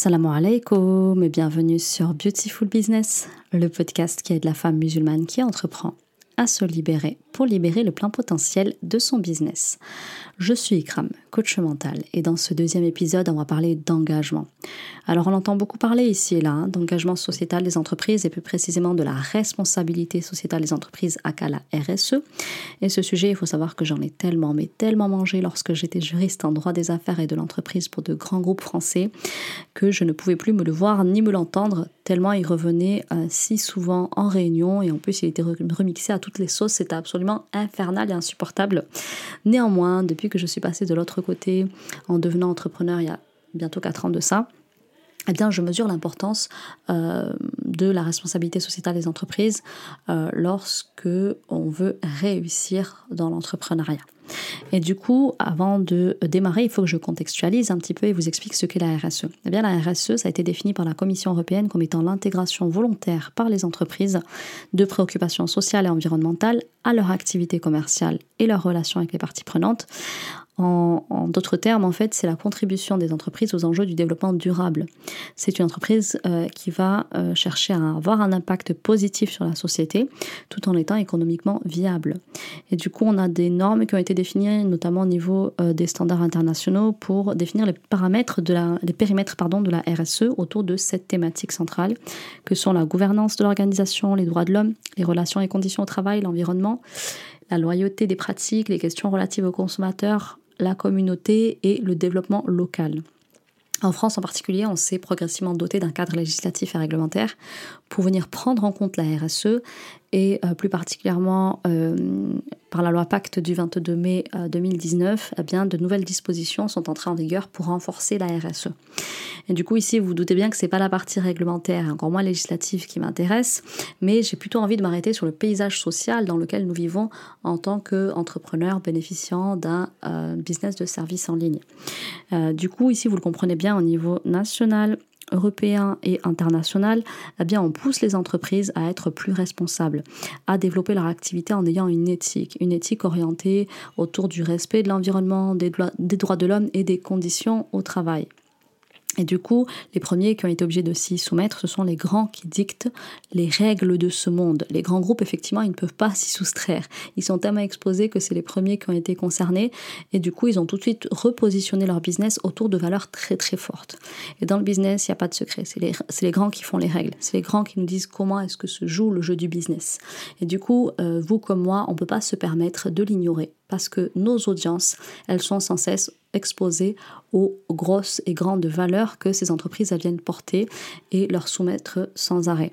Assalamu alaikum et bienvenue sur Beautiful Business, le podcast qui aide la femme musulmane qui entreprend à se libérer pour libérer le plein potentiel de son business. Je suis Ikram, coach mental, et dans ce deuxième épisode, on va parler d'engagement. Alors on entend beaucoup parler ici et là hein, d'engagement sociétal des entreprises et plus précisément de la responsabilité sociétale des entreprises à la RSE. Et ce sujet, il faut savoir que j'en ai tellement, mais tellement mangé lorsque j'étais juriste en droit des affaires et de l'entreprise pour de grands groupes français que je ne pouvais plus me le voir ni me l'entendre tellement il revenait euh, si souvent en réunion et en plus il était remixé à toutes les sauces, c'était absolument infernal et insupportable. Néanmoins, depuis que je suis passée de l'autre côté en devenant entrepreneur il y a bientôt 4 ans de ça, eh bien, je mesure l'importance euh, de la responsabilité sociétale des entreprises euh, lorsque on veut réussir dans l'entrepreneuriat. Et du coup, avant de démarrer, il faut que je contextualise un petit peu et vous explique ce qu'est la RSE. Eh bien, la RSE, ça a été défini par la Commission européenne comme étant l'intégration volontaire par les entreprises de préoccupations sociales et environnementales à leur activité commerciale et leurs relations avec les parties prenantes en, d'autres termes, en fait, c'est la contribution des entreprises aux enjeux du développement durable. C'est une entreprise euh, qui va euh, chercher à avoir un impact positif sur la société tout en étant économiquement viable. Et du coup, on a des normes qui ont été définies, notamment au niveau euh, des standards internationaux, pour définir les paramètres de la, les périmètres pardon, de la RSE autour de cette thématique centrale, que sont la gouvernance de l'organisation, les droits de l'homme, les relations et conditions au travail, l'environnement, la loyauté des pratiques, les questions relatives aux consommateurs, la communauté et le développement local. En France en particulier, on s'est progressivement doté d'un cadre législatif et réglementaire pour venir prendre en compte la RSE et euh, plus particulièrement euh, par la loi Pacte du 22 mai 2019, euh, eh bien, de nouvelles dispositions sont entrées en vigueur pour renforcer la RSE. Du coup, ici, vous, vous doutez bien que ce n'est pas la partie réglementaire et encore moins législative qui m'intéresse, mais j'ai plutôt envie de m'arrêter sur le paysage social dans lequel nous vivons en tant qu'entrepreneurs bénéficiant d'un business de service en ligne. du coup, ici, vous le comprenez bien au niveau national, européen et international, eh bien on pousse les entreprises à être plus responsables, à développer leur activité en ayant une éthique, une éthique orientée autour du respect de l'environnement, des droits de l'homme et des conditions au travail. Et du coup, les premiers qui ont été obligés de s'y soumettre, ce sont les grands qui dictent les règles de ce monde. Les grands groupes, effectivement, ils ne peuvent pas s'y soustraire. Ils sont tellement exposés que c'est les premiers qui ont été concernés. Et du coup, ils ont tout de suite repositionné leur business autour de valeurs très très fortes. Et dans le business, il n'y a pas de secret. C'est les, les, grands qui font les règles. C'est les grands qui nous disent comment est-ce que se joue le jeu du business. Et du coup, euh, vous comme moi, on ne peut pas se permettre de l'ignorer parce que nos audiences, elles sont sans cesse exposées aux grosses et grandes valeurs que ces entreprises viennent porter et leur soumettre sans arrêt.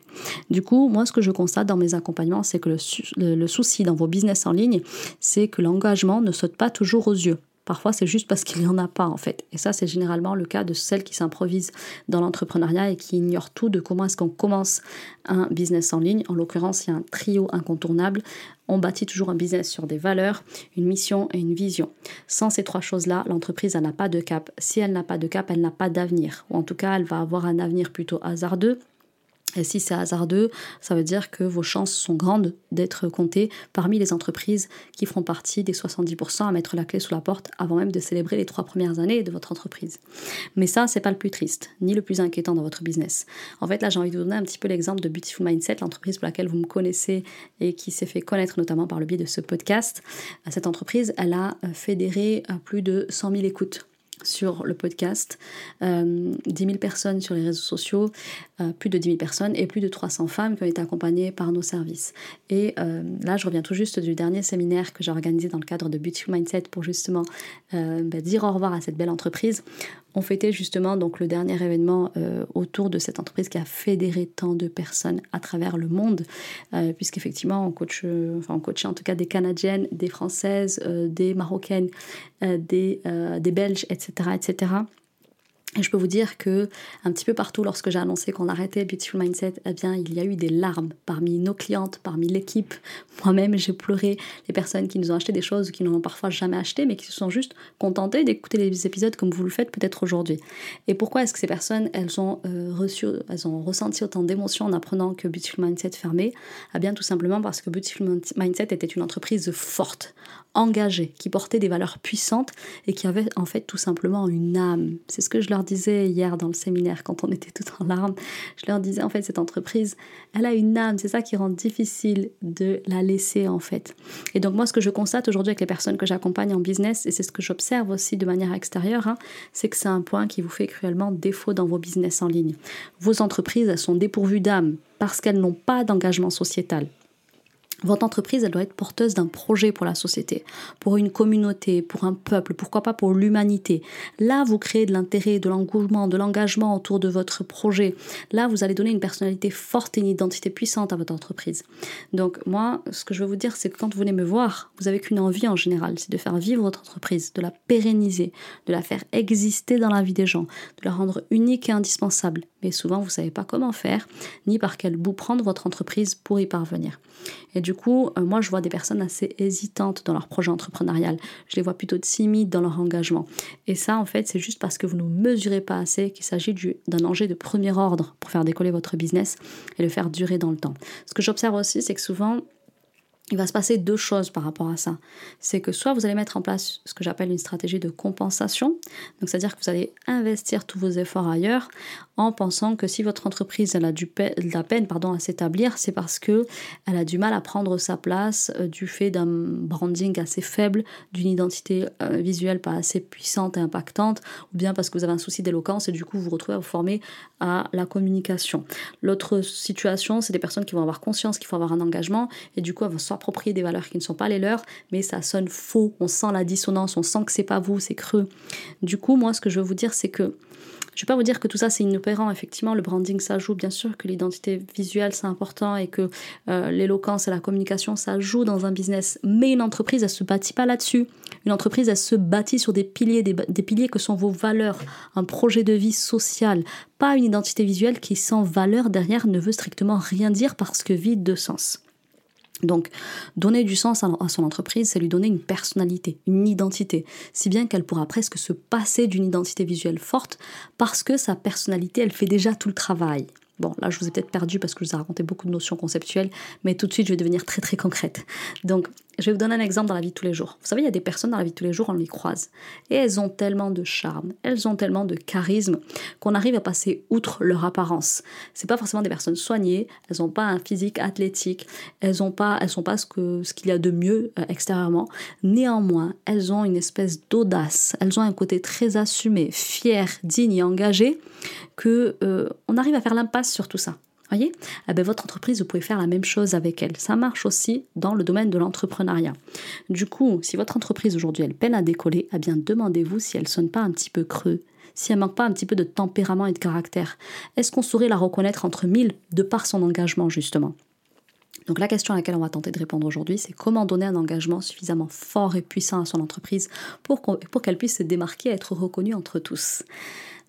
Du coup, moi, ce que je constate dans mes accompagnements, c'est que le, souci dans vos business en ligne, c'est que l'engagement ne saute pas toujours aux yeux. Parfois, c'est juste parce qu'il n'y en a pas, en fait. Et ça, c'est généralement le cas de celles qui s'improvisent dans l'entrepreneuriat et qui ignorent tout de comment est-ce qu'on commence un business en ligne. En l'occurrence, il y a un trio incontournable. On bâtit toujours un business sur des valeurs, une mission et une vision. Sans ces trois choses-là, l'entreprise n'a pas de cap. Si elle n'a pas de cap, elle n'a pas d'avenir. Ou en tout cas, elle va avoir un avenir plutôt hasardeux et si c'est hasardeux, ça veut dire que vos chances sont grandes d'être comptées parmi les entreprises qui feront partie des 70% à mettre la clé sous la porte avant même de célébrer les trois premières années de votre entreprise. Mais ça, c'est pas le plus triste, ni le plus inquiétant dans votre business. En fait, là, j'ai envie de vous donner un petit peu l'exemple de Beautiful Mindset, l'entreprise pour laquelle vous me connaissez et qui s'est fait connaître notamment par le biais de ce podcast. Cette entreprise, elle a fédéré plus de 100 000 écoutes sur le podcast, euh, 10 000 personnes sur les réseaux sociaux, euh, plus de 10 000 personnes et plus de 300 femmes qui ont été accompagnées par nos services. Et euh, là, je reviens tout juste du dernier séminaire que j'ai organisé dans le cadre de Beautiful Mindset pour justement euh, bah, dire au revoir à cette belle entreprise. On fêtait justement donc le dernier événement autour de cette entreprise qui a fédéré tant de personnes à travers le monde, puisqu'effectivement on enfin on coachait en tout cas des Canadiennes, des Françaises, des Marocaines, des, des Belges, etc., etc. Et je peux vous dire que un petit peu partout, lorsque j'ai annoncé qu'on arrêtait Beautiful Mindset, eh bien, il y a eu des larmes parmi nos clientes, parmi l'équipe. Moi-même, j'ai pleuré. Les personnes qui nous ont acheté des choses qui n'en ont parfois jamais acheté, mais qui se sont juste contentées d'écouter les épisodes comme vous le faites peut-être aujourd'hui. Et pourquoi est-ce que ces personnes, elles ont euh, reçu, elles ont ressenti autant d'émotions en apprenant que Beautiful Mindset fermait? Eh bien, tout simplement parce que Beautiful Mindset était une entreprise forte, engagée, qui portait des valeurs puissantes et qui avait en fait tout simplement une âme. C'est ce que je leur leur disais hier dans le séminaire, quand on était tout en larmes, je leur disais en fait, cette entreprise, elle a une âme, c'est ça qui rend difficile de la laisser en fait. Et donc moi, ce que je constate aujourd'hui avec les personnes que j'accompagne en business, et c'est ce que j'observe aussi de manière extérieure, hein, c'est que c'est un point qui vous fait cruellement défaut dans vos business en ligne. Vos entreprises, elles sont dépourvues d'âme parce qu'elles n'ont pas d'engagement sociétal. Votre entreprise, elle doit être porteuse d'un projet pour la société, pour une communauté, pour un peuple, pourquoi pas pour l'humanité. Là, vous créez de l'intérêt, de l'engouement, de l'engagement autour de votre projet. Là, vous allez donner une personnalité forte et une identité puissante à votre entreprise. Donc, moi, ce que je veux vous dire, c'est que quand vous venez me voir, vous avez qu'une envie en général, c'est de faire vivre votre entreprise, de la pérenniser, de la faire exister dans la vie des gens, de la rendre unique et indispensable. Mais souvent, vous ne savez pas comment faire, ni par quel bout prendre votre entreprise pour y parvenir. Du coup, euh, moi, je vois des personnes assez hésitantes dans leur projet entrepreneurial. Je les vois plutôt timides dans leur engagement. Et ça, en fait, c'est juste parce que vous ne mesurez pas assez qu'il s'agit d'un enjeu de premier ordre pour faire décoller votre business et le faire durer dans le temps. Ce que j'observe aussi, c'est que souvent, il va se passer deux choses par rapport à ça. C'est que soit vous allez mettre en place ce que j'appelle une stratégie de compensation, donc c'est-à-dire que vous allez investir tous vos efforts ailleurs en pensant que si votre entreprise a du de la peine pardon, à s'établir, c'est parce que elle a du mal à prendre sa place euh, du fait d'un branding assez faible, d'une identité euh, visuelle pas assez puissante et impactante, ou bien parce que vous avez un souci d'éloquence et du coup vous vous retrouvez à vous former à la communication. L'autre situation, c'est des personnes qui vont avoir conscience qu'il faut avoir un engagement et du coup elles vont s'approprier des valeurs qui ne sont pas les leurs, mais ça sonne faux, on sent la dissonance, on sent que c'est pas vous, c'est creux. Du coup, moi ce que je veux vous dire c'est que je ne vais pas vous dire que tout ça c'est inopérant. Effectivement, le branding ça joue. Bien sûr que l'identité visuelle c'est important et que euh, l'éloquence et la communication ça joue dans un business. Mais une entreprise elle se bâtit pas là-dessus. Une entreprise elle se bâtit sur des piliers, des, des piliers que sont vos valeurs, un projet de vie social, pas une identité visuelle qui sans valeur derrière ne veut strictement rien dire parce que vide de sens. Donc, donner du sens à, son entreprise, c'est lui donner une personnalité, une identité, si bien qu'elle pourra presque se passer d'une identité visuelle forte parce que sa personnalité, elle fait déjà tout le travail. Bon, là, je vous ai peut-être perdu parce que je vous ai raconté beaucoup de notions conceptuelles, mais tout de suite, je vais devenir très très concrète. Donc, je vais vous donner un exemple dans la vie de tous les jours. Vous savez, il y a des personnes dans la vie de tous les jours, on les croise. Et elles ont tellement de charme, elles ont tellement de charisme qu'on arrive à passer outre leur apparence. C'est pas forcément des personnes soignées, elles n'ont pas un physique athlétique, elles ont pas, elles sont pas ce qu'il y a de mieux euh, extérieurement. Néanmoins, elles ont une espèce d'audace, elles ont un côté très assumé, fier, digne et engagé que euh, on arrive à faire l'impasse sur tout ça. Voyez? Eh ben, Votre entreprise, vous pouvez faire la même chose avec elle. Ça marche aussi dans le domaine de l'entrepreneuriat. Du coup, si votre entreprise aujourd'hui, elle peine à décoller, eh bien demandez-vous si elle sonne pas un petit peu creux, si elle manque pas un petit peu de tempérament et de caractère. Est-ce qu'on saurait la reconnaître entre mille de par son engagement, justement? Donc la question à laquelle on va tenter de répondre aujourd'hui, c'est comment donner un engagement suffisamment fort et puissant à son entreprise pour qu'elle puisse se démarquer et être reconnue entre tous?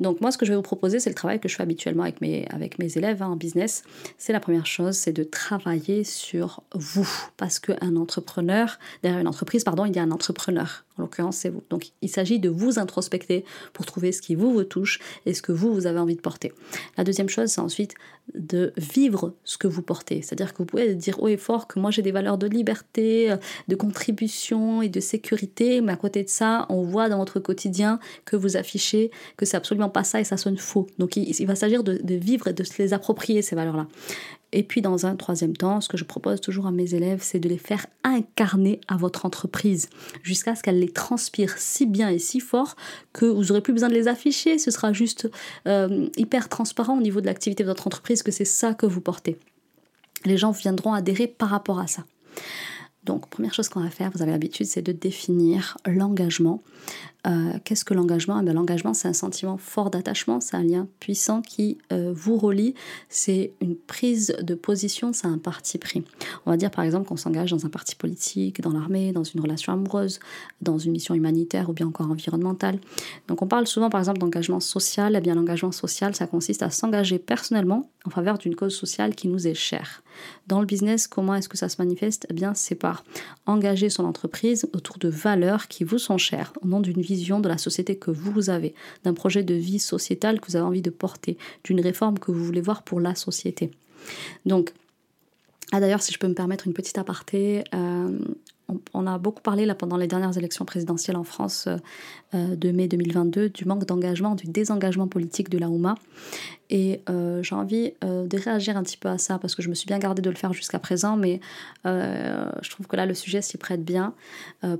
Donc moi, ce que je vais vous proposer, c'est le travail que je fais habituellement avec mes, avec mes élèves hein, en business. C'est la première chose, c'est de travailler sur vous. Parce qu'un entrepreneur, derrière une entreprise, pardon, il y a un entrepreneur. En l'occurrence, c'est vous. Donc il s'agit de vous introspecter pour trouver ce qui vous, vous touche et ce que vous, vous avez envie de porter. La deuxième chose, c'est ensuite de vivre ce que vous portez. C'est-à-dire que vous pouvez dire haut et fort que moi j'ai des valeurs de liberté, de contribution et de sécurité, mais à côté de ça, on voit dans votre quotidien que vous affichez que c'est absolument pas ça et ça sonne faux. Donc il, va s'agir de, vivre et de se les approprier, ces valeurs-là. Et puis dans un troisième temps, ce que je propose toujours à mes élèves, c'est de les faire incarner à votre entreprise jusqu'à ce qu'elle les transpire si bien et si fort que vous n'aurez plus besoin de les afficher. Ce sera juste euh, hyper transparent au niveau de l'activité de votre entreprise que c'est ça que vous portez. Les gens viendront adhérer par rapport à ça. Donc, première chose qu'on va faire, vous avez l'habitude, c'est de définir l'engagement. Euh, qu'est-ce que l'engagement? Eh L'engagement, c'est un sentiment fort d'attachement, c'est un lien puissant qui euh, vous relie, c'est une prise de position, c'est un parti pris. On va dire par exemple qu'on s'engage dans un parti politique, dans l'armée, dans une relation amoureuse, dans une mission humanitaire ou bien encore environnementale. Donc on parle souvent par exemple d'engagement social. Eh bien l'engagement social, ça consiste à s'engager personnellement en faveur d'une cause sociale qui nous est chère. Dans le business, comment est-ce que ça se manifeste? Eh bien, c'est par engager son entreprise autour de valeurs qui vous sont chères, au nom d'une vision de la société que vous avez, d'un projet de vie sociétale que vous avez envie de porter, d'une réforme que vous voulez voir pour la société. Donc, ah d'ailleurs, si je peux me permettre une petite aparté, euh, on, a beaucoup parlé là pendant les dernières élections présidentielles en France de mai 2022 du manque d'engagement, du désengagement politique de la Ouma. Et euh, j'ai envie euh, de réagir un petit peu à ça parce que je me suis bien gardée de le faire jusqu'à présent, mais euh, je trouve que là le sujet s'y prête bien.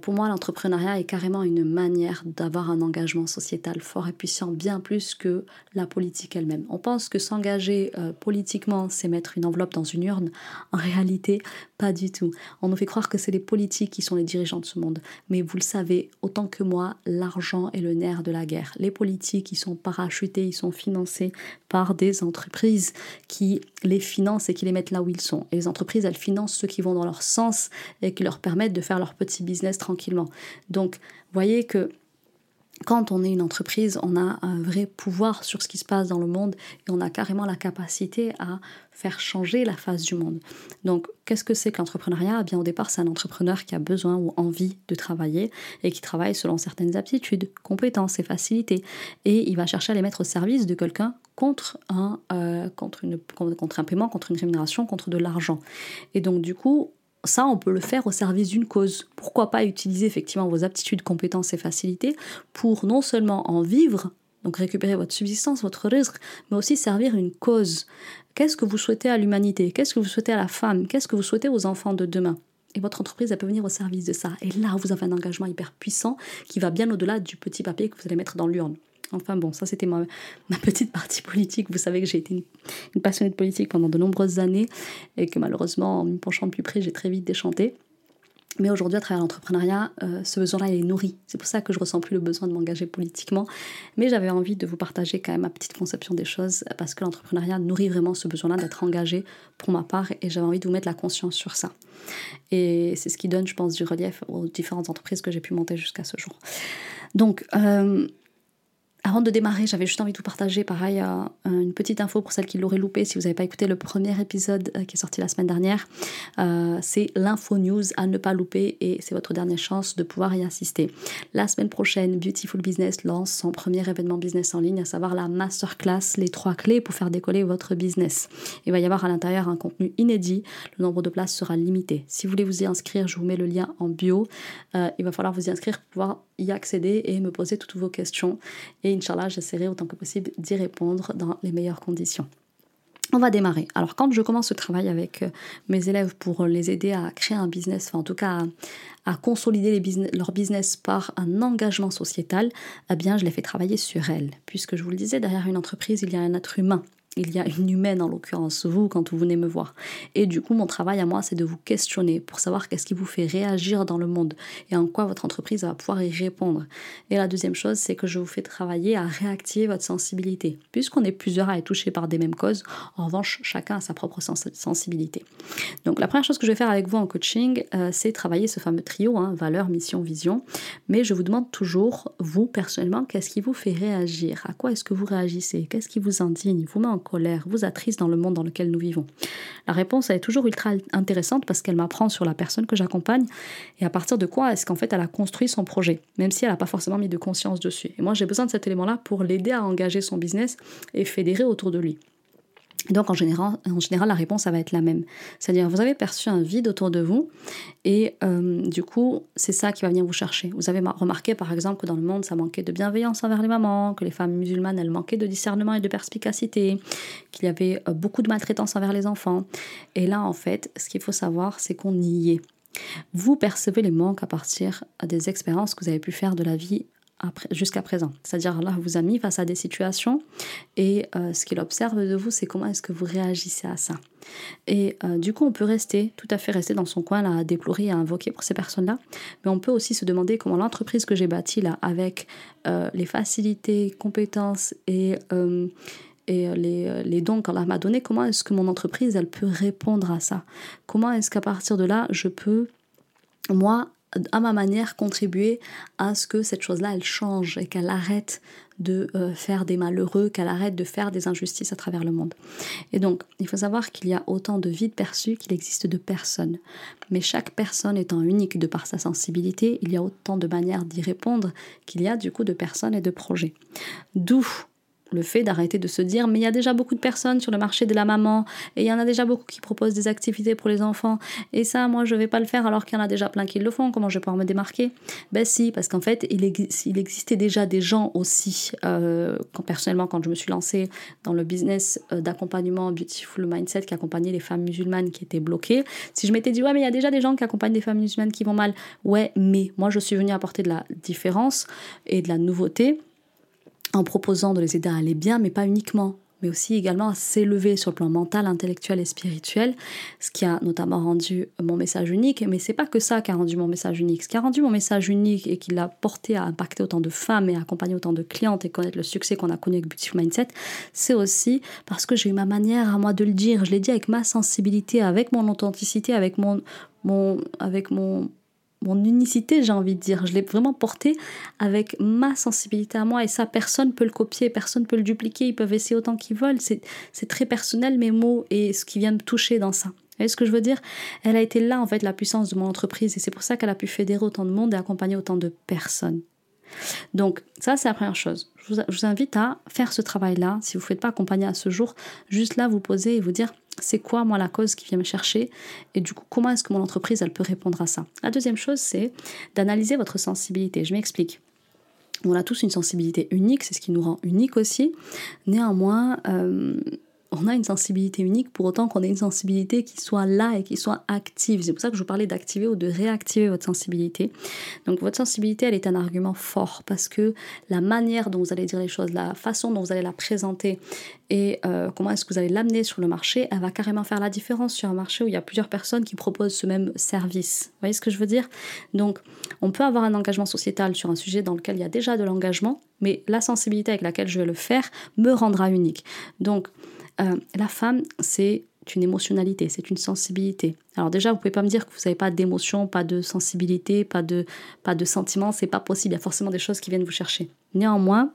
pour moi, l'entrepreneuriat est carrément une manière d'avoir un engagement sociétal fort et puissant, bien plus que la politique elle-même. On pense que s'engager politiquement, c'est mettre une enveloppe dans une urne. En réalité, pas du tout. On nous fait croire que c'est les politiques qui sont les dirigeants de ce monde. Mais vous le savez, autant que moi, l'argent est le nerf de la guerre. Les politiques, ils sont parachutés, ils sont financés par des entreprises qui les financent et qui les mettent là où ils sont. Et les entreprises, elles financent ceux qui vont dans leur sens et qui leur permettent de faire leur petit business tranquillement. Donc, voyez que quand on est une entreprise, on a un vrai pouvoir sur ce qui se passe dans le monde et on a carrément la capacité à faire changer la face du monde. Donc, qu'est-ce que c'est que l'entrepreneuriat? Eh Bien, au départ, c'est un entrepreneur qui a besoin ou envie de travailler et qui travaille selon certaines aptitudes, compétences et facilités. Et il va chercher à les mettre au service de quelqu'un contre un, euh, contre, une, contre un paiement, contre une rémunération, contre de l'argent. Et donc, du coup, ça, on peut le faire au service d'une cause. Pourquoi pas utiliser effectivement vos aptitudes, compétences et facilités pour non seulement en vivre, donc récupérer votre subsistance, votre risque, mais aussi servir une cause. Qu'est-ce que vous souhaitez à l'humanité? Qu'est-ce que vous souhaitez à la femme? Qu'est-ce que vous souhaitez aux enfants de demain? Et votre entreprise, elle peut venir au service de ça. Et là, vous avez un engagement hyper puissant qui va bien au-delà du petit papier que vous allez mettre dans l'urne. Enfin bon, ça c'était ma, petite partie politique. Vous savez que j'ai été une, passionnée de politique pendant de nombreuses années et que malheureusement, en me penchant de plus près, j'ai très vite déchanté. Mais aujourd'hui, à travers l'entrepreneuriat, euh, ce besoin-là, est nourri. C'est pour ça que je ressens plus le besoin de m'engager politiquement. Mais j'avais envie de vous partager quand même ma petite conception des choses parce que l'entrepreneuriat nourrit vraiment ce besoin-là d'être engagé pour ma part et j'avais envie de vous mettre la conscience sur ça. Et c'est ce qui donne, je pense, du relief aux différentes entreprises que j'ai pu monter jusqu'à ce jour. Donc, euh, avant de démarrer, j'avais juste envie de vous partager, pareil, euh, une petite info pour celles qui l'auraient loupé. Si vous n'avez pas écouté le premier épisode euh, qui est sorti la semaine dernière, euh, c'est l'info news à ne pas louper et c'est votre dernière chance de pouvoir y assister. La semaine prochaine, Beautiful Business lance son premier événement business en ligne, à savoir la masterclass, les trois clés pour faire décoller votre business. Il va y avoir à l'intérieur un contenu inédit. Le nombre de places sera limité. Si vous voulez vous y inscrire, je vous mets le lien en bio. il va falloir vous y inscrire pour pouvoir y accéder et me poser toutes vos questions. Inch'Allah, j'essaierai autant que possible d'y répondre dans les meilleures conditions. On va démarrer. Alors quand je commence ce travail avec euh, mes élèves pour les aider à créer un business, enfin en tout cas à, consolider leur business par un engagement sociétal, eh bien je les fais travailler sur elles. Puisque je vous le disais, derrière une entreprise, il y a un être humain il y a une humaine en l'occurrence, vous, quand vous venez me voir. Et du coup, mon travail à moi, c'est de vous questionner pour savoir qu'est-ce qui vous fait réagir dans le monde et en quoi votre entreprise va pouvoir y répondre. Et la deuxième chose, c'est que je vous fais travailler à réactiver votre sensibilité. Puisqu'on est plusieurs à être touchés par des mêmes causes, en revanche, chacun a sa propre sensibilité. Donc, la première chose que je vais faire avec vous en coaching, euh, c'est travailler ce fameux trio, hein, valeur, mission, vision. Mais je vous demande toujours, vous, personnellement, qu'est-ce qui vous fait réagir? À quoi est-ce que vous réagissez? Qu'est-ce qui vous indigne? Vous colère, vous attriste dans le monde dans lequel nous vivons La réponse, est toujours ultra intéressante parce qu'elle m'apprend sur la personne que j'accompagne et à partir de quoi est-ce qu'en fait elle a construit son projet, même si elle n'a pas forcément mis de conscience dessus. Et moi, j'ai besoin de cet élément-là pour l'aider à engager son business et fédérer autour de lui. Donc en général, en général, la réponse, va être la même. C'est-à-dire, vous avez perçu un vide autour de vous et euh, du coup, c'est ça qui va venir vous chercher. Vous avez remarqué, par exemple, que dans le monde, ça manquait de bienveillance envers les mamans, que les femmes musulmanes, elles manquaient de discernement et de perspicacité, qu'il y avait euh, beaucoup de maltraitance envers les enfants. Et là, en fait, ce qu'il faut savoir, c'est qu'on y est. Vous percevez les manques à partir des expériences que vous avez pu faire de la vie jusqu'à présent. C'est-à-dire Allah vous a mis face à des situations et euh, ce qu'il observe de vous, c'est comment est-ce que vous réagissez à ça. Et euh, du coup, on peut rester, tout à fait rester dans son coin là, à déplorer, à invoquer pour ces personnes-là, mais on peut aussi se demander comment l'entreprise que j'ai bâtie là, avec euh, les facilités, compétences et et les, les dons qu'Allah m'a donnés, comment est-ce que mon entreprise, elle peut répondre à ça? Comment est-ce qu'à partir de là, je peux, moi, à ma manière, contribuer à ce que cette chose-là, elle change et qu'elle arrête de euh, faire des malheureux, qu'elle arrête de faire des injustices à travers le monde. Et donc, il faut savoir qu'il y a autant de vides perçus qu'il existe de personnes. Mais chaque personne étant unique de par sa sensibilité, il y a autant de manières d'y répondre qu'il y a du coup de personnes et de projets. D'où le fait d'arrêter de se dire mais il y a déjà beaucoup de personnes sur le marché de la maman et il y en a déjà beaucoup qui proposent des activités pour les enfants et ça moi je vais pas le faire alors qu'il y en a déjà plein qui le font comment je vais pouvoir me démarquer? Ben si parce qu'en fait il, il, existait déjà des gens aussi euh, quand personnellement quand je me suis lancée dans le business euh, d'accompagnement Beautiful Mindset qui accompagnait les femmes musulmanes qui étaient bloquées si je m'étais dit ouais mais il y a déjà des gens qui accompagnent des femmes musulmanes qui vont mal ouais mais moi je suis venue apporter de la différence et de la nouveauté en proposant de les aider à aller bien, mais pas uniquement, mais aussi également à s'élever sur le plan mental, intellectuel et spirituel, ce qui a notamment rendu mon message unique. Mais c'est pas que ça qui a rendu mon message unique. Ce qui a rendu mon message unique et qui l'a porté à impacter autant de femmes et à accompagner autant de clientes et connaître le succès qu'on a connu avec Beautiful Mindset, c'est aussi parce que j'ai eu ma manière à moi de le dire. Je l'ai dit avec ma sensibilité, avec mon authenticité, avec mon, mon, avec mon, mon unicité, j'ai envie de dire. Je l'ai vraiment porté avec ma sensibilité à moi et ça, personne peut le copier, personne peut le dupliquer, ils peuvent essayer autant qu'ils veulent. C'est très personnel mes mots et ce qui vient me toucher dans ça. Vous voyez ce que je veux dire? Elle a été là en fait la puissance de mon entreprise et c'est pour ça qu'elle a pu fédérer autant de monde et accompagner autant de personnes. Donc ça c'est la première chose. Je vous, invite à faire ce travail-là. Si vous ne faites pas accompagner à ce jour, juste là vous poser et vous dire c'est quoi moi la cause qui vient me chercher et du coup comment est-ce que mon entreprise elle peut répondre à ça? La deuxième chose c'est d'analyser votre sensibilité. Je m'explique. On a tous une sensibilité unique, c'est ce qui nous rend unique aussi. Néanmoins, euh, on a une sensibilité unique pour autant qu'on ait une sensibilité qui soit là et qui soit active. C'est pour ça que je vous parlais d'activer ou de réactiver votre sensibilité. Donc votre sensibilité, elle est un argument fort parce que la manière dont vous allez dire les choses, la façon dont vous allez la présenter et euh, comment est-ce que vous allez l'amener sur le marché, elle va carrément faire la différence sur un marché où il y a plusieurs personnes qui proposent ce même service. Vous voyez ce que je veux dire? Donc on peut avoir un engagement sociétal sur un sujet dans lequel il y a déjà de l'engagement, mais la sensibilité avec laquelle je vais le faire me rendra unique. Donc euh, la femme, c'est une émotionnalité, c'est une sensibilité. Alors déjà, vous pouvez pas me dire que vous n'avez pas d'émotion, pas de sensibilité, pas de, pas de sentiments, c'est pas possible. Il y a forcément des choses qui viennent vous chercher. Néanmoins,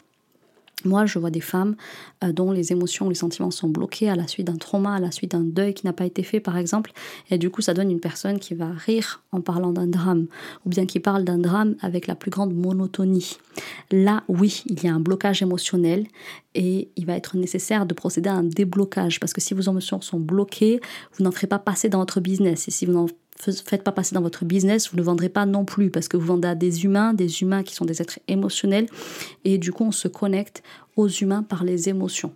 moi, je vois des femmes euh, dont les émotions, les sentiments sont bloqués à la suite d'un trauma, à la suite d'un deuil qui n'a pas été fait, par exemple. Et du coup, ça donne une personne qui va rire en parlant d'un drame, ou bien qui parle d'un drame avec la plus grande monotonie. Là, oui, il y a un blocage émotionnel et il va être nécessaire de procéder à un déblocage, parce que si vos émotions sont bloquées, vous n'en ferez pas passer dans votre business. Et si vous n'en faites pas passer dans votre business, vous ne vendrez pas non plus parce que vous vendez à des humains, des humains qui sont des êtres émotionnels et du coup on se connecte aux humains par les émotions.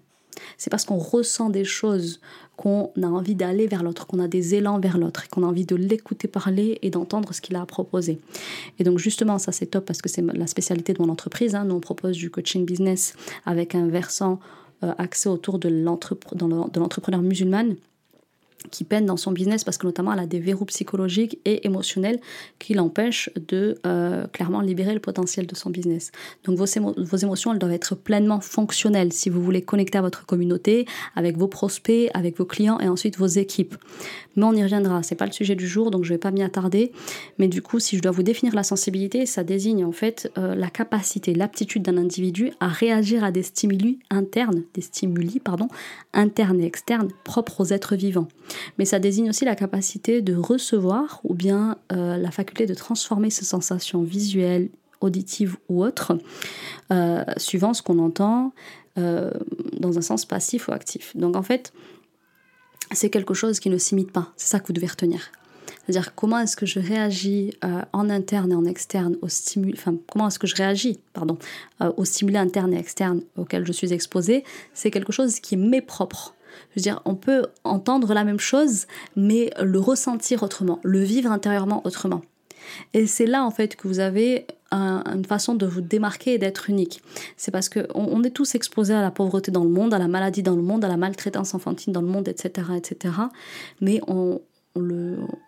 C'est parce qu'on ressent des choses qu'on a envie d'aller vers l'autre, qu'on a des élans vers l'autre, qu'on a envie de l'écouter parler et d'entendre ce qu'il a à proposer. Et donc justement, ça c'est top parce que c'est la spécialité de mon entreprise. Hein. Nous, on propose du coaching business avec un versant euh, axé autour de l'entrepreneur musulman qui peine dans son business parce que notamment elle a des verrous psychologiques et émotionnels qui l'empêchent de euh, clairement libérer le potentiel de son business. Donc vos, émotions, elles doivent être pleinement fonctionnelles si vous voulez connecter à votre communauté, avec vos prospects, avec vos clients et ensuite vos équipes. Mais on y reviendra, c'est pas le sujet du jour donc je vais pas m'y attarder. Mais du coup, si je dois vous définir la sensibilité, ça désigne en fait euh, la capacité, l'aptitude d'un individu à réagir à des stimuli internes, des stimuli pardon, internes et externes propres aux êtres vivants mais ça désigne aussi la capacité de recevoir ou bien euh, la faculté de transformer ces sensations visuelles, auditives ou autres, euh, suivant ce qu'on entend euh, dans un sens passif ou actif. Donc en fait, c'est quelque chose qui ne s'imite pas, c'est ça que vous devez retenir. C'est-à-dire comment est-ce que je réagis en interne et en externe aux stimuli, enfin comment est-ce que je réagis, pardon, aux stimuli internes et externes auxquels je suis exposée, c'est quelque chose qui m'est propre. Je veux dire, on peut entendre la même chose, mais le ressentir autrement, le vivre intérieurement autrement. Et c'est là en fait que vous avez une façon de vous démarquer et d'être unique. C'est parce qu'on on est tous exposés à la pauvreté dans le monde, à la maladie dans le monde, à la maltraitance enfantine dans le monde, etc. etc. Mais on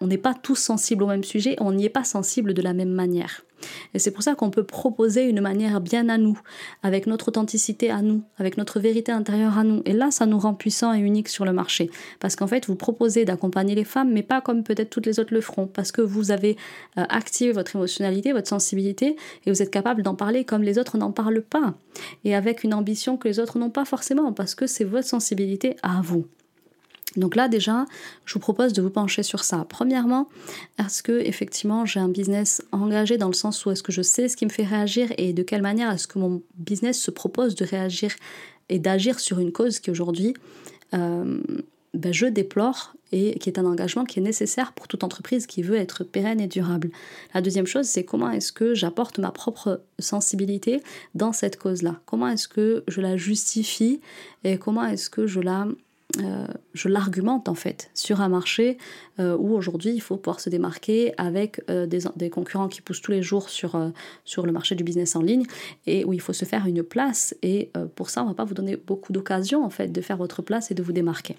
n'est pas tous sensibles au même sujet, on n'y est pas sensible de la même manière. Et c'est pour ça qu'on peut proposer une manière bien à nous, avec notre authenticité à nous, avec notre vérité intérieure à nous. Et là, ça nous rend puissants et uniques sur le marché. Parce qu'en fait, vous proposez d'accompagner les femmes, mais pas comme peut-être toutes les autres le feront. Parce que vous avez euh, activé votre émotionnalité, votre sensibilité, et vous êtes capable d'en parler comme les autres n'en parlent pas. Et avec une ambition que les autres n'ont pas forcément, parce que c'est votre sensibilité à vous. Donc là déjà, je vous propose de vous pencher sur ça. Premièrement, est-ce que effectivement j'ai un business engagé dans le sens où est-ce que je sais ce qui me fait réagir et de quelle manière est-ce que mon business se propose de réagir et d'agir sur une cause qui aujourd'hui, euh, ben, je déplore et qui est un engagement qui est nécessaire pour toute entreprise qui veut être pérenne et durable. La deuxième chose, c'est comment est-ce que j'apporte ma propre sensibilité dans cette cause-là? Comment est-ce que je la justifie et comment est-ce que je la euh, je l'argumente en fait sur un marché euh, où aujourd'hui il faut pouvoir se démarquer avec euh, des, concurrents qui poussent tous les jours sur, sur le marché du business en ligne et où il faut se faire une place et pour ça on va pas vous donner beaucoup d'occasions en fait de faire votre place et de vous démarquer.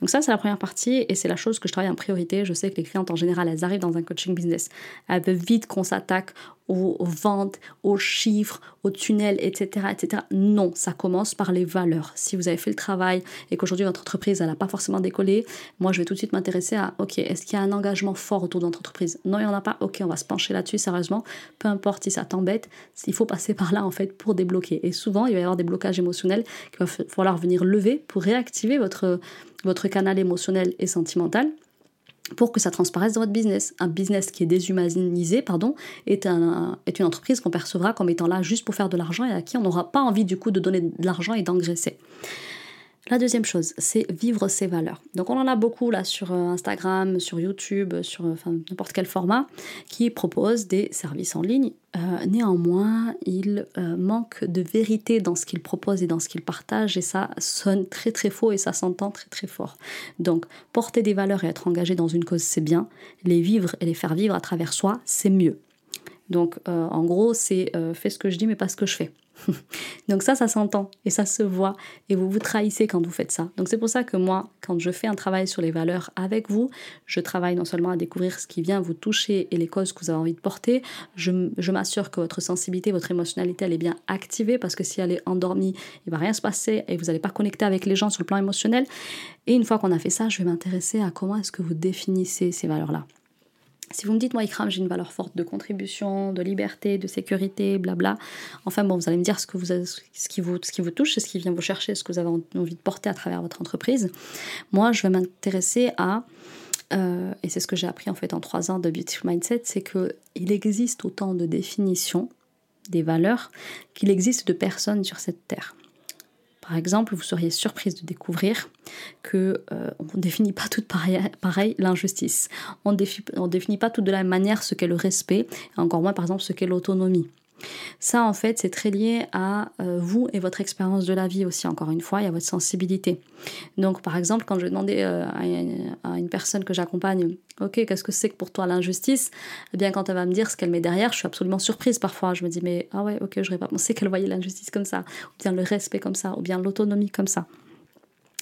Donc ça, c'est la première partie et c'est la chose que je travaille en priorité. Je sais que les clientes en général, elles arrivent dans un coaching business. Elles veulent vite qu'on s'attaque aux, ventes, aux chiffres, aux tunnels, etc., etc. Non, ça commence par les valeurs. Si vous avez fait le travail et qu'aujourd'hui votre entreprise n'a pas forcément décollé, moi je vais tout de suite m'intéresser à, ok, est-ce qu'il y a un engagement fort autour de notre entreprise Non, il n'y en a pas. Ok, on va se pencher là-dessus sérieusement. Peu importe si ça t'embête, il faut passer par là en fait pour débloquer. Et souvent, il va y avoir des blocages émotionnels qu'il va falloir venir lever pour réactiver votre votre canal émotionnel et sentimental pour que ça transparaisse dans votre business. Un business qui est déshumanisé pardon, est, est une entreprise qu'on percevra comme étant là juste pour faire de l'argent et à qui on n'aura pas envie du coup de donner de l'argent et d'engraisser. La deuxième chose, c'est vivre ses valeurs. Donc on en a beaucoup là sur euh, Instagram, sur YouTube, sur euh, n'importe quel format qui propose des services en ligne. Euh, néanmoins, il manque de vérité dans ce qu'il propose et dans ce qu'il partage et ça sonne très très faux et ça s'entend très très fort. Donc porter des valeurs et être engagé dans une cause, c'est bien. Les vivre et les faire vivre à travers soi, c'est mieux. Donc en gros, c'est fais ce que je dis mais pas ce que je fais. Donc ça, ça s'entend et ça se voit et vous vous trahissez quand vous faites ça. Donc c'est pour ça que moi, quand je fais un travail sur les valeurs avec vous, je travaille non seulement à découvrir ce qui vient vous toucher et les causes que vous avez envie de porter, je, je m'assure que votre sensibilité, votre émotionnalité, elle est bien activée parce que si elle est endormie, il va rien se passer et vous n'allez pas connecter avec les gens sur le plan émotionnel. Et une fois qu'on a fait ça, je vais m'intéresser à comment est-ce que vous définissez ces valeurs-là. Si vous me dites, moi, Ikram, j'ai une valeur forte de contribution, de liberté, de sécurité, blabla, enfin bon, vous allez me dire ce, que vous ce, qui, vous, ce qui vous touche, ce qui vient vous chercher, ce que vous avez envie de porter à travers votre entreprise. Moi, je vais m'intéresser à, euh, et c'est ce que j'ai appris en fait en trois ans de Beautiful Mindset, c'est qu'il existe autant de définitions des valeurs qu'il existe de personnes sur cette terre. Par exemple, vous seriez surprise de découvrir que euh, on ne définit pas tout pareil, l'injustice. On ne définit pas tout de la même manière ce qu'est le respect, et encore moins par exemple ce qu'est l'autonomie. Ça, en fait, c'est très lié à euh, vous et votre expérience de la vie aussi, encore une fois, et à votre sensibilité. Donc, par exemple, quand je demander euh, à, une, personne que j'accompagne, OK, qu'est-ce que c'est que pour toi l'injustice? Eh bien, quand elle va me dire ce qu'elle met derrière, je suis absolument surprise parfois. Je me dis, mais ah ouais, OK, je n'aurais pas pensé qu'elle voyait l'injustice comme ça, ou bien le respect comme ça, ou bien l'autonomie comme ça.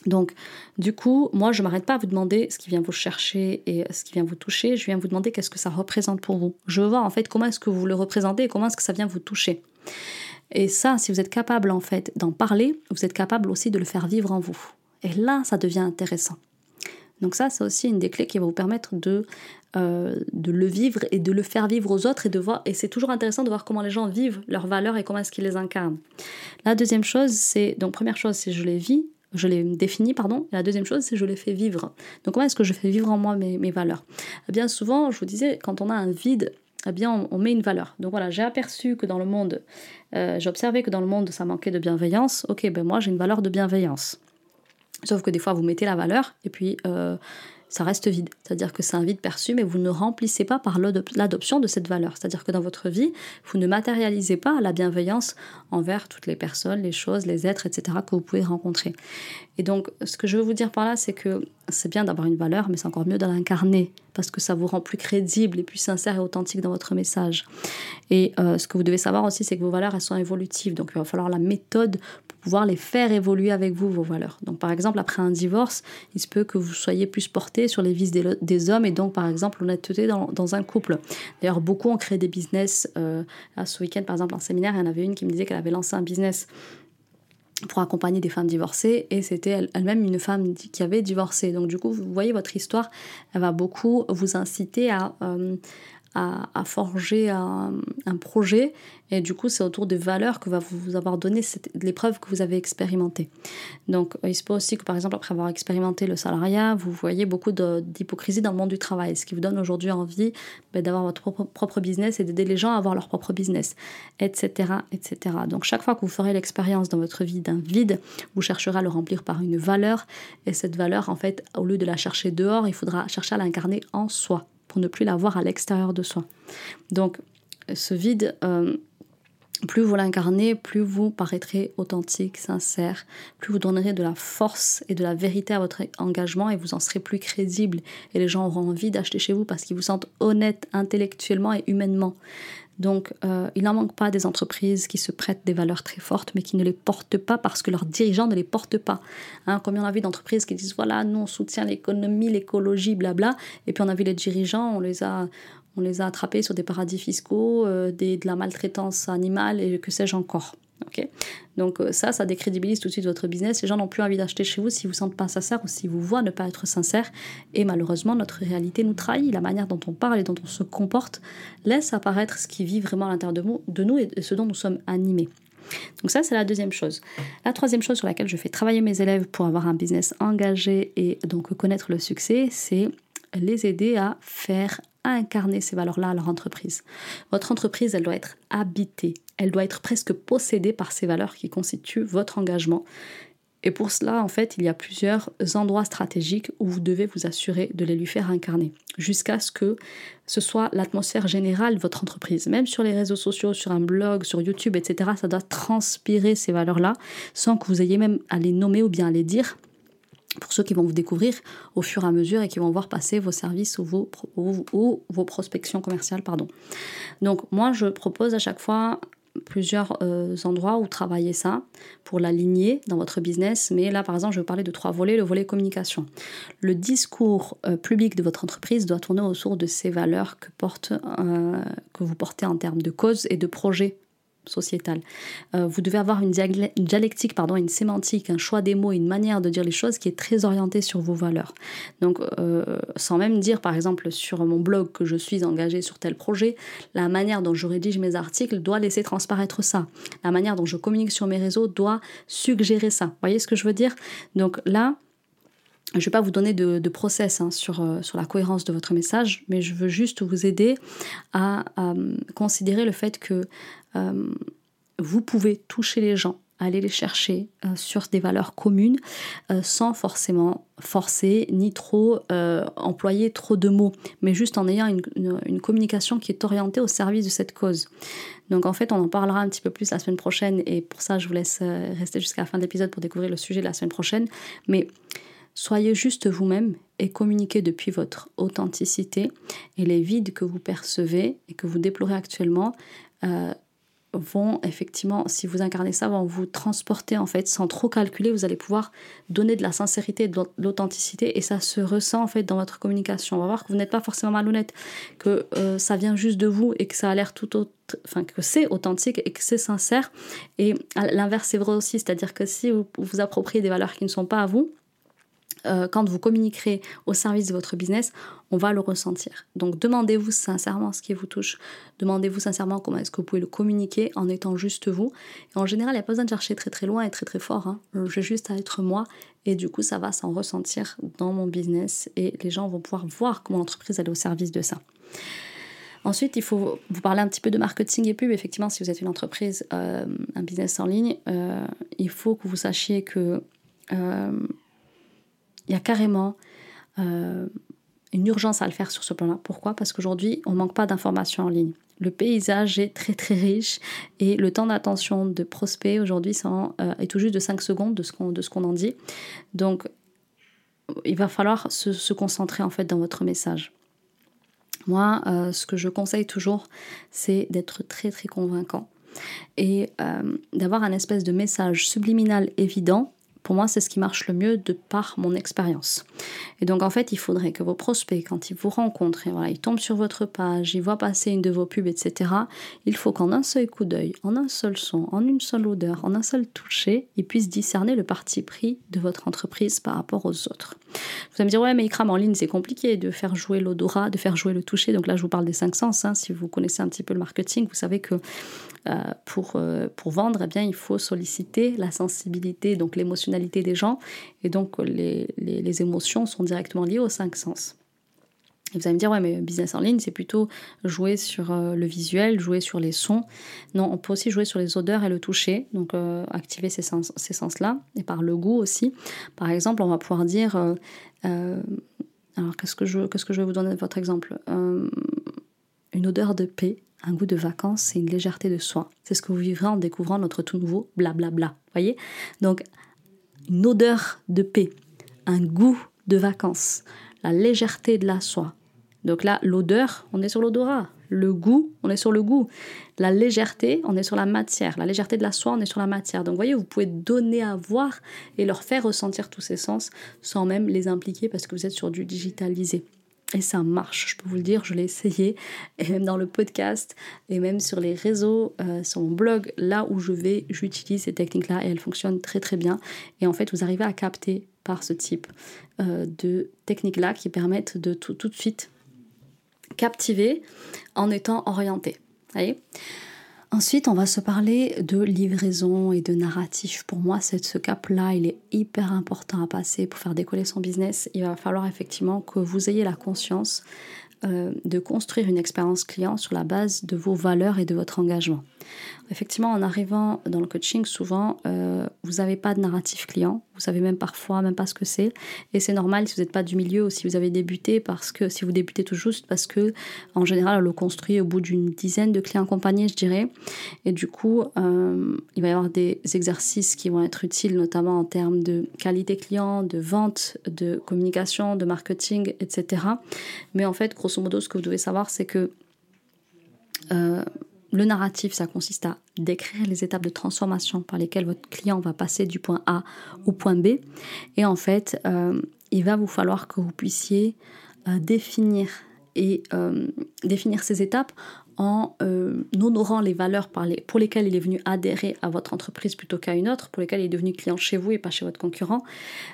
Donc, du coup, moi, je m'arrête pas à vous demander ce qui vient vous chercher et ce qui vient vous toucher. Je viens vous demander qu'est-ce que ça représente pour vous. Je vois en fait comment est-ce que vous le représentez et comment est-ce que ça vient vous toucher. Et ça, si vous êtes capable en fait d'en parler, vous êtes capable aussi de le faire vivre en vous. Et là, ça devient intéressant. Donc ça, c'est aussi une des clés qui va vous permettre de, euh, de le vivre et de le faire vivre aux autres et de voir. Et c'est toujours intéressant de voir comment les gens vivent leurs valeurs et comment est-ce qu'ils les incarnent. La deuxième chose, c'est donc première chose, c'est je les vis je les définis, pardon. Et la deuxième chose, c'est je les fais vivre. Donc comment est-ce que je fais vivre en moi mes, valeurs? Eh Bien souvent, je vous disais, quand on a un vide, eh bien on, met une valeur. Donc voilà, j'ai aperçu que dans le monde, euh, j'ai observé que dans le monde, ça manquait de bienveillance. Ok, ben moi j'ai une valeur de bienveillance. Sauf que des fois, vous mettez la valeur et puis euh, ça reste vide. C'est-à-dire que c'est un vide perçu, mais vous ne remplissez pas par l'adoption de cette valeur. C'est-à-dire que dans votre vie, vous ne matérialisez pas la bienveillance envers toutes les personnes, les choses, les êtres, etc. que vous pouvez rencontrer. Et donc, ce que je veux vous dire par là, c'est que c'est bien d'avoir une valeur, mais c'est encore mieux de l'incarner, parce que ça vous rend plus crédible et plus sincère et authentique dans votre message. Et euh, ce que vous devez savoir aussi, c'est que vos valeurs, elles sont évolutives. Donc, il va falloir la méthode pour pouvoir les faire évoluer avec vous, vos valeurs. Donc, par exemple, après un divorce, il se peut que vous soyez plus porté sur les vices des, hommes et donc, par exemple, l'honnêteté dans, dans un couple. D'ailleurs, beaucoup ont créé des business. Euh, ce week-end, par exemple, en séminaire, il y en avait une qui me disait qu'elle avait lancé un business pour accompagner des femmes divorcées et c'était elle-même une femme qui avait divorcé. Donc du coup, vous voyez, votre histoire, elle va beaucoup vous inciter à, euh, à, forger un, projet. Et du coup, c'est autour des valeurs que va vous avoir donné l'épreuve que vous avez expérimentée. Donc, il se peut aussi que, par exemple, après avoir expérimenté le salariat, vous voyez beaucoup d'hypocrisie dans le monde du travail, ce qui vous donne aujourd'hui envie ben, d'avoir votre propre, propre business et d'aider les gens à avoir leur propre business, etc., etc. Donc, chaque fois que vous ferez l'expérience dans votre vie d'un vide, vous chercherez à le remplir par une valeur. Et cette valeur, en fait, au lieu de la chercher dehors, il faudra chercher à l'incarner en soi pour ne plus la voir à l'extérieur de soi. Donc, ce vide, euh, plus vous l'incarnez, plus vous paraîtrez authentique, sincère, plus vous donnerez de la force et de la vérité à votre engagement et vous en serez plus crédible. Et les gens auront envie d'acheter chez vous parce qu'ils vous sentent honnête intellectuellement et humainement. Donc, euh, il n'en manque pas des entreprises qui se prêtent des valeurs très fortes, mais qui ne les portent pas parce que leurs dirigeants ne les portent pas. Hein, combien on a vu d'entreprises qui disent voilà, nous on soutient l'économie, l'écologie, blabla, et puis on a vu les dirigeants, on les a, on les a attrapés sur des paradis fiscaux, euh, de la maltraitance animale et que sais-je encore. Donc euh, ça, ça décrédibilise tout de suite votre business. Les gens n'ont plus envie d'acheter chez vous si vous ne sentez pas sincère ou si vous voient ne pas être sincère. Et malheureusement, notre réalité nous trahit. La manière dont on parle et dont on se comporte laisse apparaître ce qui vit vraiment à l'intérieur de nous et ce dont nous sommes animés. Donc ça, c'est la deuxième chose. La troisième chose sur laquelle je fais travailler mes élèves pour avoir un business engagé et donc connaître le succès, c'est les aider à faire incarner ces valeurs-là à leur entreprise. Votre entreprise, elle doit être habitée, elle doit être presque possédée par ces valeurs qui constituent votre engagement. Et pour cela, en fait, il y a plusieurs endroits stratégiques où vous devez vous assurer de les lui faire incarner, jusqu'à ce que ce soit l'atmosphère générale de votre entreprise. Même sur les réseaux sociaux, sur un blog, sur YouTube, etc., ça doit transpirer ces valeurs-là, sans que vous ayez même à les nommer ou bien à les dire pour ceux qui vont vous découvrir au fur et à mesure et qui vont voir passer vos services ou vos, vos prospections commerciales. Pardon. Donc moi, je propose à chaque fois plusieurs euh, endroits où travailler ça pour l'aligner dans votre business. Mais là, par exemple, je vais parler de trois volets. Le volet communication. Le discours euh, public de votre entreprise doit tourner autour de ces valeurs que, euh, que vous portez en termes de cause et de projet sociétale. Euh, vous devez avoir une, dialectique, pardon, une sémantique, un choix des mots, une manière de dire les choses qui est très orientée sur vos valeurs. Donc, euh, sans même dire, par exemple, sur mon blog que je suis engagée sur tel projet, la manière dont je rédige mes articles doit laisser transparaître ça. La manière dont je communique sur mes réseaux doit suggérer ça. Vous voyez ce que je veux dire? Donc là, je ne vais pas vous donner de, process hein, sur, euh, sur la cohérence de votre message, mais je veux juste vous aider à, considérer le fait que euh, vous pouvez toucher les gens, aller les chercher euh, sur des valeurs communes sans forcément forcer ni trop employer trop de mots, mais juste en ayant une, communication qui est orientée au service de cette cause. Donc en fait, on en parlera un petit peu plus la semaine prochaine et pour ça, je vous laisse rester jusqu'à la fin de l'épisode pour découvrir le sujet de la semaine prochaine. Mais Soyez juste vous-même et communiquez depuis votre authenticité et les vides que vous percevez et que vous déplorez actuellement euh, vont effectivement, si vous incarnez ça, vont vous transporter en fait sans trop calculer. Vous allez pouvoir donner de la sincérité, de l'authenticité et ça se ressent en fait dans votre communication. On va voir que vous n'êtes pas forcément malhonnête, que euh, ça vient juste de vous et que ça a l'air tout autre, enfin que c'est authentique et que c'est sincère. Et l'inverse c'est vrai aussi, c'est-à-dire que si vous vous appropriez des valeurs qui ne sont pas à vous, euh, quand vous communiquerez au service de votre business, on va le ressentir. Donc demandez-vous sincèrement ce qui vous touche. Demandez-vous sincèrement comment est-ce que vous pouvez le communiquer en étant juste vous. Et en général, il n'y a pas besoin de chercher très très loin et très très fort. Hein. J'ai juste à être moi et du coup, ça va s'en ressentir dans mon business et les gens vont pouvoir voir comment l'entreprise est au service de ça. Ensuite, il faut vous parler un petit peu de marketing et pub. Effectivement, si vous êtes une entreprise, euh, un business en ligne, euh, il faut que vous sachiez que il y a carrément euh, une urgence à le faire sur ce plan-là. Pourquoi? Parce qu'aujourd'hui, on ne manque pas d'informations en ligne. Le paysage est très très riche et le temps d'attention de prospect aujourd'hui euh, est tout juste de 5 secondes de ce qu'on en dit. Donc, il va falloir se, concentrer en fait dans votre message. Moi, euh, ce que je conseille toujours, c'est d'être très très convaincant et d'avoir un espèce de message subliminal évident pour moi, c'est ce qui marche le mieux de par mon expérience. Et donc, en fait, il faudrait que vos prospects, quand ils vous rencontrent, et voilà, ils tombent sur votre page, ils voient passer une de vos pubs, etc., il faut qu'en un seul coup d'œil, en un seul son, en une seule odeur, en un seul toucher, ils puissent discerner le parti pris de votre entreprise par rapport aux autres. Vous allez me dire, ouais, mais Ikram en ligne, c'est compliqué de faire jouer l'odorat, de faire jouer le toucher. Donc là, je vous parle des cinq sens. Hein. Si vous connaissez un petit peu le marketing, vous savez que euh, pour, euh, pour vendre, eh bien, il faut solliciter la sensibilité, donc des gens. Et donc, les, les, émotions sont directement liées aux cinq sens. Et vous allez me dire, ouais, mais business en ligne, c'est plutôt jouer sur euh, le visuel, jouer sur les sons. Non, on peut aussi jouer sur les odeurs et le toucher, donc euh, activer ces sens-là, ces sens et par le goût aussi. Par exemple, on va pouvoir dire, euh, alors qu'est-ce que, je, qu'est-ce que je vais vous donner votre exemple? Une odeur de paix, un goût de vacances et une légèreté de soi. C'est ce que vous vivrez en découvrant notre tout nouveau blablabla. Voyez? Donc, une odeur de paix, un goût de vacances, la légèreté de la soie. Donc là, l'odeur, on est sur l'odorat. Le goût, on est sur le goût. La légèreté, on est sur la matière. La légèreté de la soie, on est sur la matière. Donc vous voyez, vous pouvez donner à voir et leur faire ressentir tous ces sens sans même les impliquer parce que vous êtes sur du digitalisé. Et ça marche, je peux vous le dire, je l'ai essayé, et même dans le podcast, et même sur les réseaux, euh, sur mon blog, là où je vais, j'utilise ces techniques-là et elles fonctionnent très très bien. Et en fait, vous arrivez à capter par ce type euh, de techniques-là qui permettent de tout, tout de suite captiver en étant orienté. Voyez? Ensuite, on va se parler de livraison et de narratif. Pour moi, ce cap-là, il est hyper important à passer pour faire décoller son business. Il va falloir effectivement que vous ayez la conscience euh, de construire une expérience client sur la base de vos valeurs et de votre engagement. Effectivement, en arrivant dans le coaching, souvent, euh, vous n'avez pas de narratif client, vous savez même parfois même pas ce que c'est, et c'est normal si vous n'êtes pas du milieu ou si vous avez débuté, parce que si vous débutez tout juste, parce que en général, on le construit au bout d'une dizaine de clients accompagnés, je dirais, et du coup, euh, il va y avoir des exercices qui vont être utiles, notamment en termes de qualité client, de vente, de communication, de marketing, etc. Mais en fait, grosso modo, ce que vous devez savoir, c'est que euh, le narratif, ça consiste à décrire les étapes de transformation par lesquelles votre client va passer du point A au point B. Et en fait, euh, il va vous falloir que vous puissiez euh, euh, définir ces étapes en honorant les valeurs pour lesquelles il est venu adhérer à votre entreprise plutôt qu'à une autre, pour lesquelles il est devenu client chez vous et pas chez votre concurrent.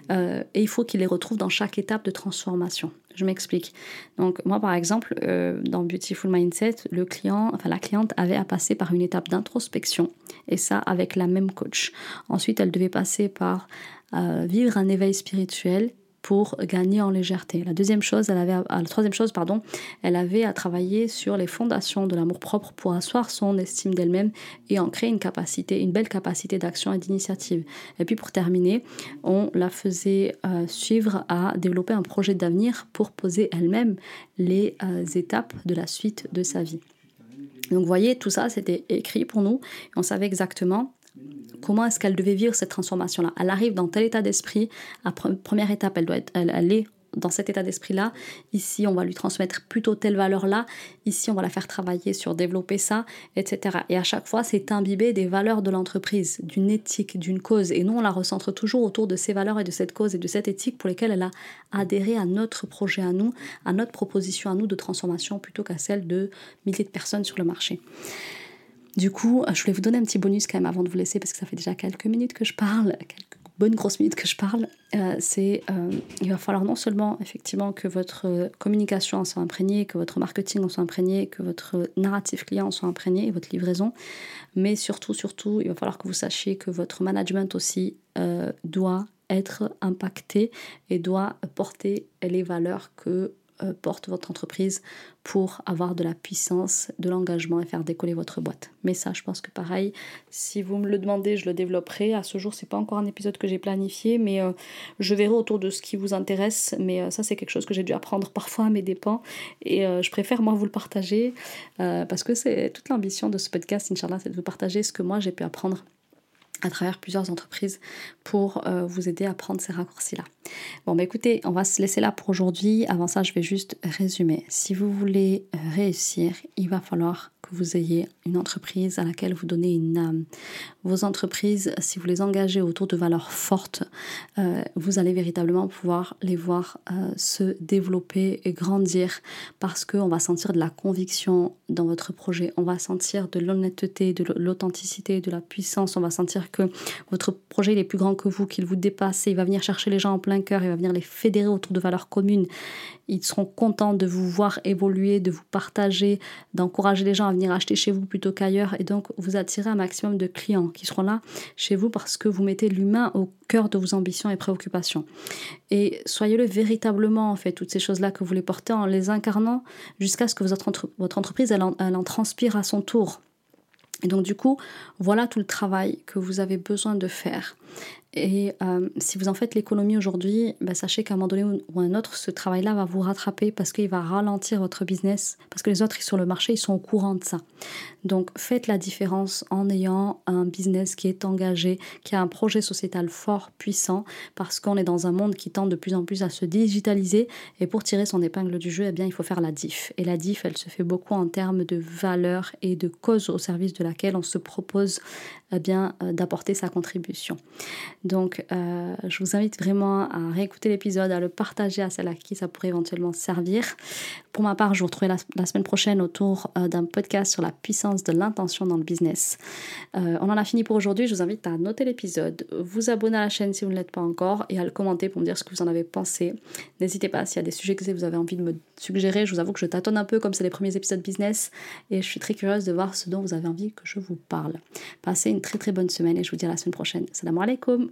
Et il faut qu'il les retrouve dans chaque étape de transformation. Je m'explique. Donc moi par exemple, euh, dans Beautiful Mindset, la cliente avait à passer par une étape d'introspection et ça avec la même coach. Ensuite, elle devait passer par vivre un éveil spirituel pour gagner en légèreté. La deuxième chose, avait, la troisième chose, pardon, elle avait à travailler sur les fondations de l'amour propre pour asseoir son estime d'elle-même et en créer une capacité, une belle capacité d'action et d'initiative. Et puis pour terminer, on la faisait euh, suivre à développer un projet d'avenir pour poser elle-même les euh, étapes de la suite de sa vie. Donc vous voyez, tout ça, c'était écrit pour nous. on savait exactement comment est-ce qu'elle devait vivre cette transformation-là? Elle arrive dans tel état d'esprit. À première étape, elle doit être, elle, est dans cet état d'esprit-là. Ici, on va lui transmettre plutôt telle valeur-là. Ici, on va la faire travailler sur développer ça, etc. Et à chaque fois, c'est imbiber des valeurs de l'entreprise, d'une éthique, d'une cause. Et nous, on la recentre toujours autour de ces valeurs et de cette cause et de cette éthique pour lesquelles elle a adhéré à notre projet à nous, à notre proposition à nous de transformation plutôt qu'à celle de milliers de personnes sur le marché. Du coup, je voulais vous donner un petit bonus quand même avant de vous laisser parce que ça fait déjà quelques minutes que je parle, quelques bonnes grosses minutes que je parle. Euh, c'est euh, il va falloir non seulement effectivement que votre communication en soit imprégnée, que votre marketing en soit imprégné, que votre narratif client en soit imprégné et votre livraison, mais surtout, surtout, il va falloir que vous sachiez que votre management aussi euh, doit être impacté et doit porter les valeurs que euh, porte votre entreprise pour avoir de la puissance, de l'engagement et faire décoller votre boîte. Mais ça, je pense que pareil, si vous me le demandez, je le développerai. À ce jour, c'est pas encore un épisode que j'ai planifié, mais euh, je verrai autour de ce qui vous intéresse. Mais euh, ça, c'est quelque chose que j'ai dû apprendre parfois à mes dépens et je préfère moi vous le partager parce que c'est toute l'ambition de ce podcast, Inch'Allah, c'est de vous partager ce que moi j'ai pu apprendre à travers plusieurs entreprises pour euh, vous aider à prendre ces raccourcis-là. Bon, bah écoutez, on va se laisser là pour aujourd'hui. Avant ça, je vais juste résumer. Si vous voulez euh, réussir, il va falloir vous ayez une entreprise à laquelle vous donnez une âme. Vos entreprises, si vous les engagez autour de valeurs fortes, euh, vous allez véritablement pouvoir les voir euh, se développer et grandir parce qu'on va sentir de la conviction dans votre projet, on va sentir de l'honnêteté, de l'authenticité, de la puissance, on va sentir que votre projet est plus grand que vous, qu'il vous dépasse, il va venir chercher les gens en plein cœur, il va venir les fédérer autour de valeurs communes. Ils seront contents de vous voir évoluer, de vous partager, d'encourager les gens à venir acheter chez vous plutôt qu'ailleurs et donc vous attirez un maximum de clients qui seront là chez vous parce que vous mettez l'humain au cœur de vos ambitions et préoccupations. Et soyez-le véritablement, en fait, toutes ces choses-là que vous les portez en les incarnant jusqu'à ce que votre, entreprise, elle en transpire à son tour. Et donc du coup, voilà tout le travail que vous avez besoin de faire. Et euh, si vous en faites l'économie aujourd'hui, bah, sachez qu'à un moment donné ou un autre, ce travail-là va vous rattraper parce qu'il va ralentir votre business, parce que les autres sur le marché, ils sont au courant de ça. Donc faites la différence en ayant un business qui est engagé, qui a un projet sociétal fort, puissant, parce qu'on est dans un monde qui tend de plus en plus à se digitaliser. Et pour tirer son épingle du jeu, eh bien, il faut faire la diff. Et la diff, elle se fait beaucoup en termes de valeur et de cause au service de laquelle on se propose eh bien, euh, d'apporter sa contribution. Donc, euh, je vous invite vraiment à réécouter l'épisode, à le partager à celle à qui ça pourrait éventuellement servir. Pour ma part, je vous retrouverai la, semaine prochaine autour euh, d'un podcast sur la puissance de l'intention dans le business. on en a fini pour aujourd'hui. Je vous invite à noter l'épisode, vous abonner à la chaîne si vous ne l'êtes pas encore et à le commenter pour me dire ce que vous en avez pensé. N'hésitez pas s'il y a des sujets que vous avez envie de me suggérer. Je vous avoue que je tâtonne un peu comme c'est les premiers épisodes business et je suis très curieuse de voir ce dont vous avez envie que je vous parle. Passez très très bonne semaine et je vous dis à la semaine prochaine. Salam alaikum